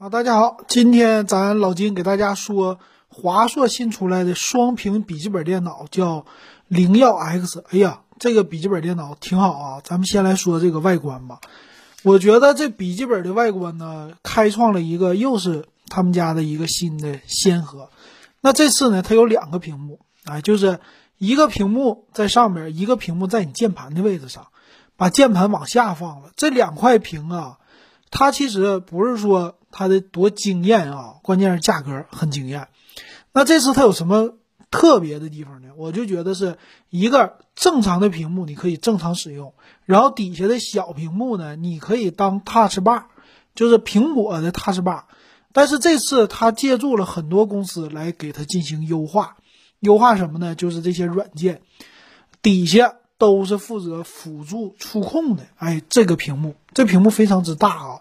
啊，大家好，今天咱老金给大家说华硕新出来的双屏笔记本电脑，叫灵耀 X。哎呀，这个笔记本电脑挺好啊。咱们先来说这个外观吧。我觉得这笔记本的外观呢，开创了一个又是他们家的一个新的先河。那这次呢，它有两个屏幕啊，就是一个屏幕在上面，一个屏幕在你键盘的位置上，把键盘往下放了。这两块屏啊，它其实不是说。它的多惊艳啊！关键是价格很惊艳。那这次它有什么特别的地方呢？我就觉得是一个正常的屏幕，你可以正常使用。然后底下的小屏幕呢，你可以当 Touch Bar，就是苹果的 Touch Bar。但是这次它借助了很多公司来给它进行优化。优化什么呢？就是这些软件底下都是负责辅助触控的。哎，这个屏幕，这屏幕非常之大啊！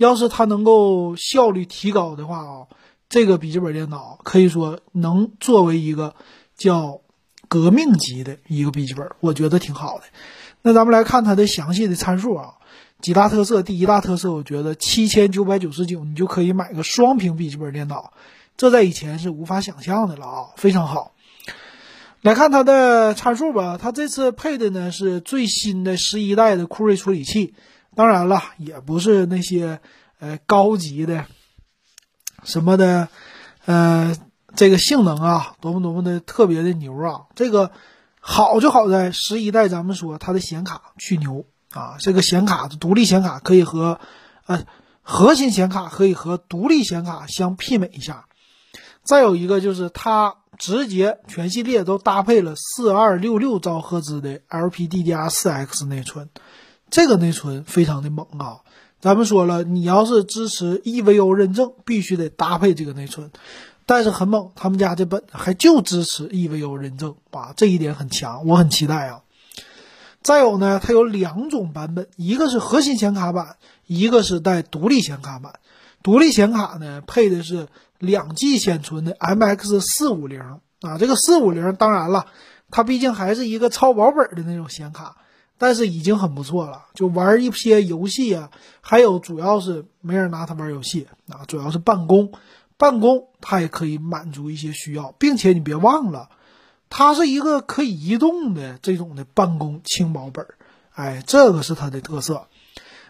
要是它能够效率提高的话啊，这个笔记本电脑可以说能作为一个叫革命级的一个笔记本，我觉得挺好的。那咱们来看它的详细的参数啊，几大特色。第一大特色，我觉得七千九百九十九你就可以买个双屏笔记本电脑，这在以前是无法想象的了啊，非常好。来看它的参数吧，它这次配的呢是最新的十一代的酷睿处理器。当然了，也不是那些呃高级的什么的，呃，这个性能啊，多么多么的特别的牛啊！这个好就好在十一代，咱们说它的显卡巨牛啊，这个显卡独立显卡可以和呃核心显卡可以和独立显卡相媲美一下。再有一个就是它直接全系列都搭配了四二六六兆赫兹的 LPDDR4X 内存。这个内存非常的猛啊！咱们说了，你要是支持 EVO 认证，必须得搭配这个内存。但是很猛，他们家这本还就支持 EVO 认证啊，这一点很强，我很期待啊。再有呢，它有两种版本，一个是核心显卡版，一个是带独立显卡版。独立显卡呢，配的是两 G 显存的 MX 四五零啊。这个四五零，当然了，它毕竟还是一个超薄本的那种显卡。但是已经很不错了，就玩一些游戏啊，还有主要是没人拿它玩游戏啊，主要是办公，办公它也可以满足一些需要，并且你别忘了，它是一个可以移动的这种的办公轻薄本儿，哎，这个是它的特色。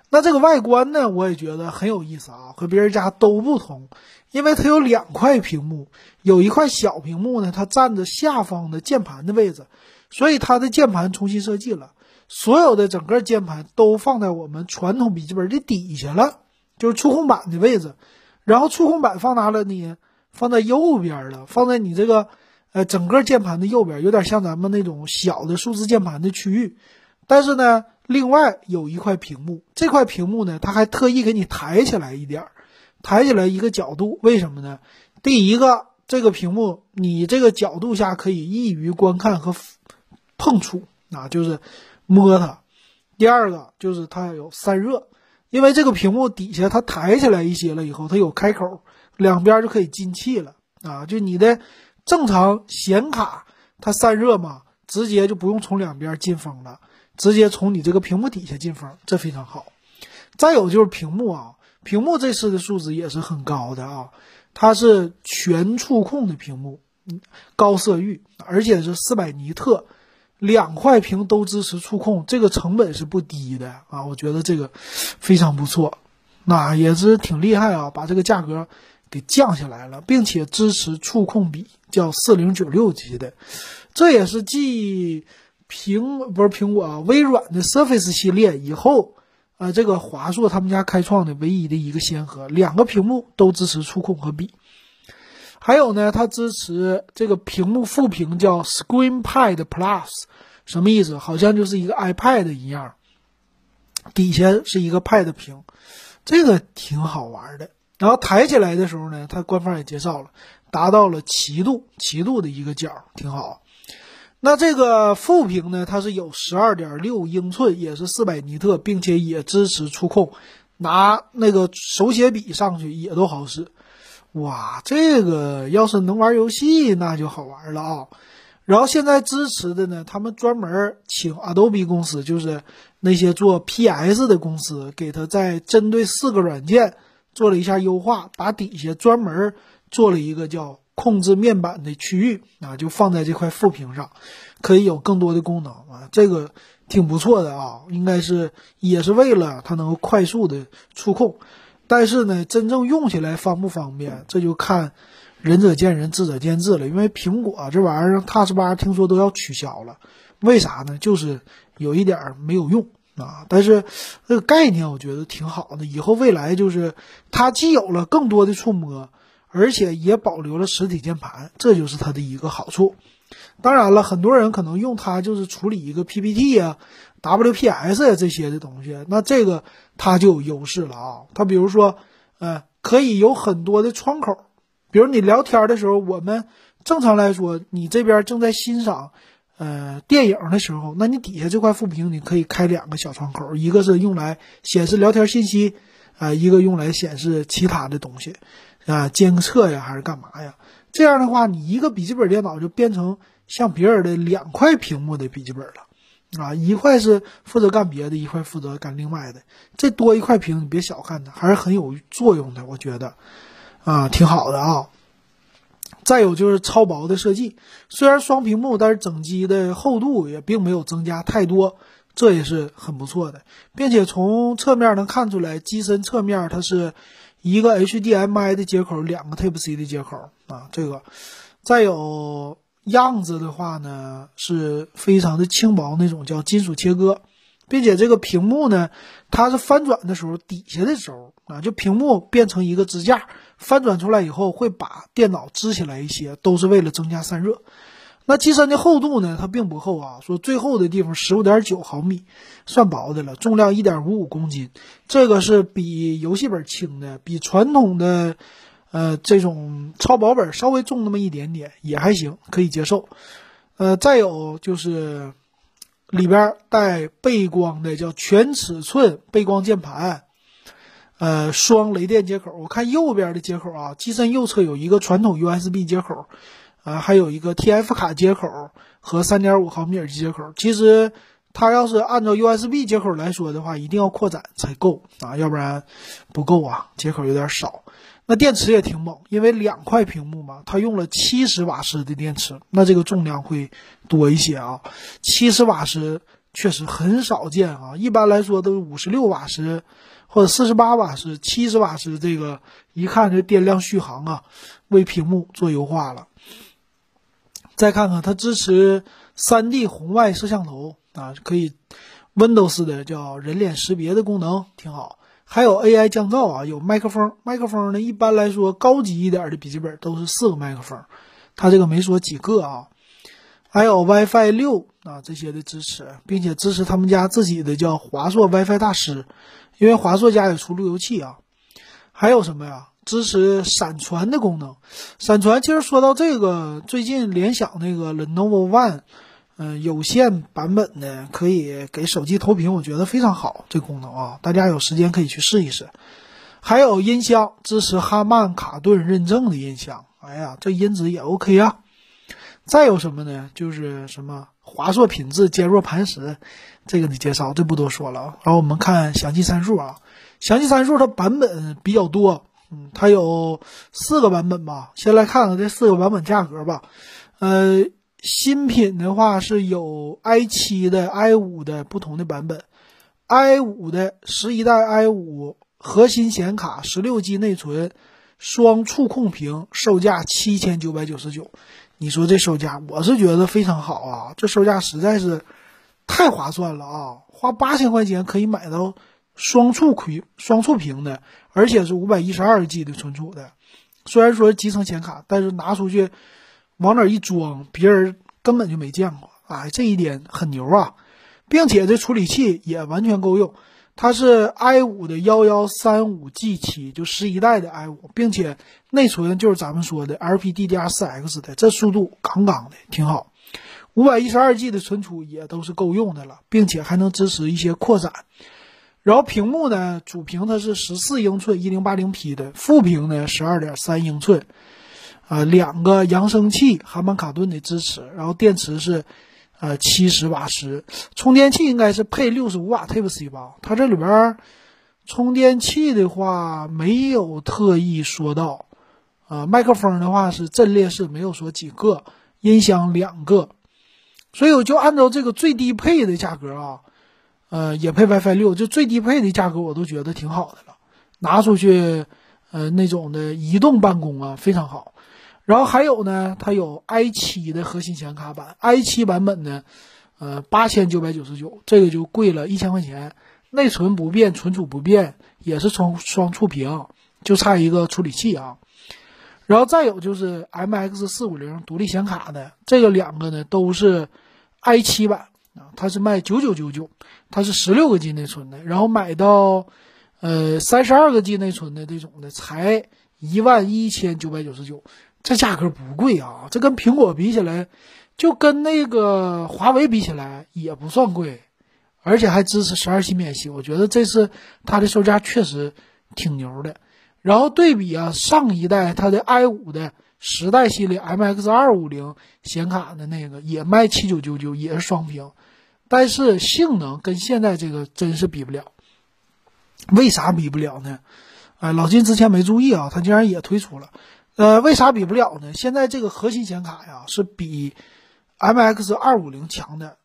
那这个外观呢，我也觉得很有意思啊，和别人家都不同，因为它有两块屏幕，有一块小屏幕呢，它占着下方的键盘的位置，所以它的键盘重新设计了。所有的整个键盘都放在我们传统笔记本的底下了，就是触控板的位置。然后触控板放哪了呢？放在右边了，放在你这个呃整个键盘的右边，有点像咱们那种小的数字键盘的区域。但是呢，另外有一块屏幕，这块屏幕呢，它还特意给你抬起来一点儿，抬起来一个角度。为什么呢？第一个，这个屏幕你这个角度下可以易于观看和碰触啊，就是。摸它，第二个就是它有散热，因为这个屏幕底下它抬起来一些了以后，它有开口，两边就可以进气了啊。就你的正常显卡它散热嘛，直接就不用从两边进风了，直接从你这个屏幕底下进风，这非常好。再有就是屏幕啊，屏幕这次的数值也是很高的啊，它是全触控的屏幕，高色域，而且是四百尼特。两块屏都支持触控，这个成本是不低的啊！我觉得这个非常不错，那也是挺厉害啊，把这个价格给降下来了，并且支持触控笔，叫四零九六级的，这也是继苹不是苹果啊，微软的 Surface 系列以后，呃，这个华硕他们家开创的唯一的一个先河，两个屏幕都支持触控和笔。还有呢，它支持这个屏幕副屏叫 ScreenPad Plus，什么意思？好像就是一个 iPad 一样，底下是一个 Pad 屏，这个挺好玩的。然后抬起来的时候呢，它官方也介绍了，达到了七度，七度的一个角，挺好。那这个副屏呢，它是有十二点六英寸，也是四百尼特，并且也支持触控，拿那个手写笔上去也都好使。哇，这个要是能玩游戏，那就好玩了啊！然后现在支持的呢，他们专门请 Adobe 公司，就是那些做 PS 的公司，给他在针对四个软件做了一下优化，把底下专门做了一个叫控制面板的区域啊，就放在这块副屏上，可以有更多的功能啊，这个挺不错的啊，应该是也是为了它能够快速的触控。但是呢，真正用起来方不方便，这就看仁者见仁，智者见智了。因为苹果这玩意儿，Touch Bar 听说都要取消了，为啥呢？就是有一点没有用啊。但是这个概念我觉得挺好的，以后未来就是它既有了更多的触摸，而且也保留了实体键盘，这就是它的一个好处。当然了，很多人可能用它就是处理一个 PPT 啊。WPS 呀这些的东西，那这个它就有优势了啊。它比如说，呃，可以有很多的窗口，比如你聊天的时候，我们正常来说，你这边正在欣赏呃电影的时候，那你底下这块副屏你可以开两个小窗口，一个是用来显示聊天信息，啊，一个用来显示其他的东西，啊，监测呀还是干嘛呀？这样的话，你一个笔记本电脑就变成像别人的两块屏幕的笔记本了。啊，一块是负责干别的，一块负责干另外的。这多一块屏，你别小看它，还是很有作用的。我觉得，啊，挺好的啊。再有就是超薄的设计，虽然双屏幕，但是整机的厚度也并没有增加太多，这也是很不错的。并且从侧面能看出来，机身侧面它是一个 HDMI 的接口，两个 Type C 的接口啊。这个，再有。样子的话呢，是非常的轻薄，那种叫金属切割，并且这个屏幕呢，它是翻转的时候，底下的轴啊，就屏幕变成一个支架，翻转出来以后会把电脑支起来一些，都是为了增加散热。那机身的厚度呢，它并不厚啊，说最厚的地方十五点九毫米，算薄的了，重量一点五五公斤，这个是比游戏本轻的，比传统的。呃，这种超薄本稍微重那么一点点也还行，可以接受。呃，再有就是里边带背光的，叫全尺寸背光键盘，呃，双雷电接口。我看右边的接口啊，机身右侧有一个传统 USB 接口，啊，还有一个 TF 卡接口和3.5毫米耳机接口。其实它要是按照 USB 接口来说的话，一定要扩展才够啊，要不然不够啊，接口有点少。那电池也挺猛，因为两块屏幕嘛，它用了七十瓦时的电池，那这个重量会多一些啊。七十瓦时确实很少见啊，一般来说都是五十六瓦时或者四十八瓦时，七十瓦时这个一看这电量续航啊，为屏幕做优化了。再看看它支持三 D 红外摄像头啊，可以 Windows 的叫人脸识别的功能，挺好。还有 AI 降噪啊，有麦克风。麦克风呢，一般来说高级一点的笔记本都是四个麦克风，它这个没说几个啊。还有 WiFi 六啊这些的支持，并且支持他们家自己的叫华硕 WiFi 大师，因为华硕家也出路由器啊。还有什么呀？支持闪传的功能。闪传其实说到这个，最近联想那个 Lenovo One。嗯，有线版本的可以给手机投屏，我觉得非常好，这功能啊，大家有时间可以去试一试。还有音箱，支持哈曼卡顿认证的音箱，哎呀，这音质也 OK 啊。再有什么呢？就是什么华硕品质坚若磐石，这个你介绍这不多说了。然后我们看详细参数啊，详细参数它版本比较多，嗯，它有四个版本吧。先来看看这四个版本价格吧，呃。新品的话是有 i 七的、i 五的不同的版本，i 五的十一代 i 五核心显卡，十六 G 内存，双触控屏，售价七千九百九十九。你说这售价，我是觉得非常好啊，这售价实在是太划算了啊！花八千块钱可以买到双触屏、双触屏的，而且是五百一十二 G 的存储的。虽然说集成显卡，但是拿出去。往哪一装，别人根本就没见过，哎，这一点很牛啊，并且这处理器也完全够用，它是 i 五的幺幺三五 G 七，就十一代的 i 五，并且内存就是咱们说的 LPDDR4X 的，这速度杠杠的，挺好，五百一十二 G 的存储也都是够用的了，并且还能支持一些扩展，然后屏幕呢，主屏它是十四英寸一零八零 P 的，副屏呢十二点三英寸。啊，两个扬声器，哈曼卡顿的支持，然后电池是，呃，七十瓦时，充电器应该是配六十五瓦 Type C 吧？它这里边充电器的话没有特意说到，呃，麦克风的话是阵列式，没有说几个，音响两个，所以我就按照这个最低配的价格啊，呃，也配 WiFi 六，就最低配的价格我都觉得挺好的了，拿出去，呃，那种的移动办公啊非常好。然后还有呢，它有 i 七的核心显卡版，i 七版本呢，呃，八千九百九十九，这个就贵了一千块钱。内存不变，存储不变，也是双双触屏，就差一个处理器啊。然后再有就是 MX 四五零独立显卡的这个两个呢，都是 i 七版啊，它是卖九九九九，它是十六个 G 内存的。然后买到呃三十二个 G 内存的这种的，才一万一千九百九十九，这价格不贵啊。这跟苹果比起来，就跟那个华为比起来也不算贵。而且还支持十二期免息，我觉得这次它的售价确实挺牛的。然后对比啊，上一代它的 i 五的十代系列 MX 二五零显卡的那个也卖七九九九，也是双屏，但是性能跟现在这个真是比不了。为啥比不了呢？哎，老金之前没注意啊，它竟然也推出了。呃，为啥比不了呢？现在这个核心显卡呀，是比 MX 二五零强的。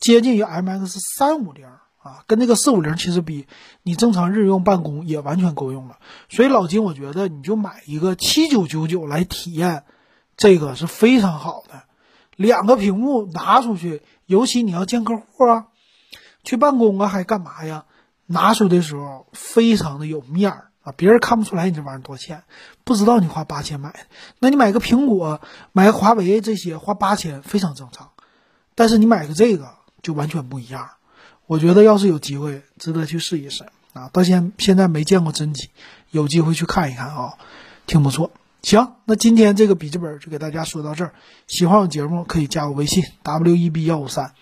接近于 MX 三五零啊，跟那个四五零其实比，你正常日用办公也完全够用了。所以老金，我觉得你就买一个七九九九来体验，这个是非常好的。两个屏幕拿出去，尤其你要见客户啊，去办公啊，还干嘛呀？拿出的时候非常的有面儿啊，别人看不出来你这玩意儿多钱，不知道你花八千买的。那你买个苹果，买个华为这些花八千非常正常，但是你买个这个。就完全不一样，我觉得要是有机会，值得去试一试啊！到现现在没见过真机，有机会去看一看啊，挺不错。行，那今天这个笔记本就给大家说到这儿。喜欢我节目可以加我微信 w e b 幺五三，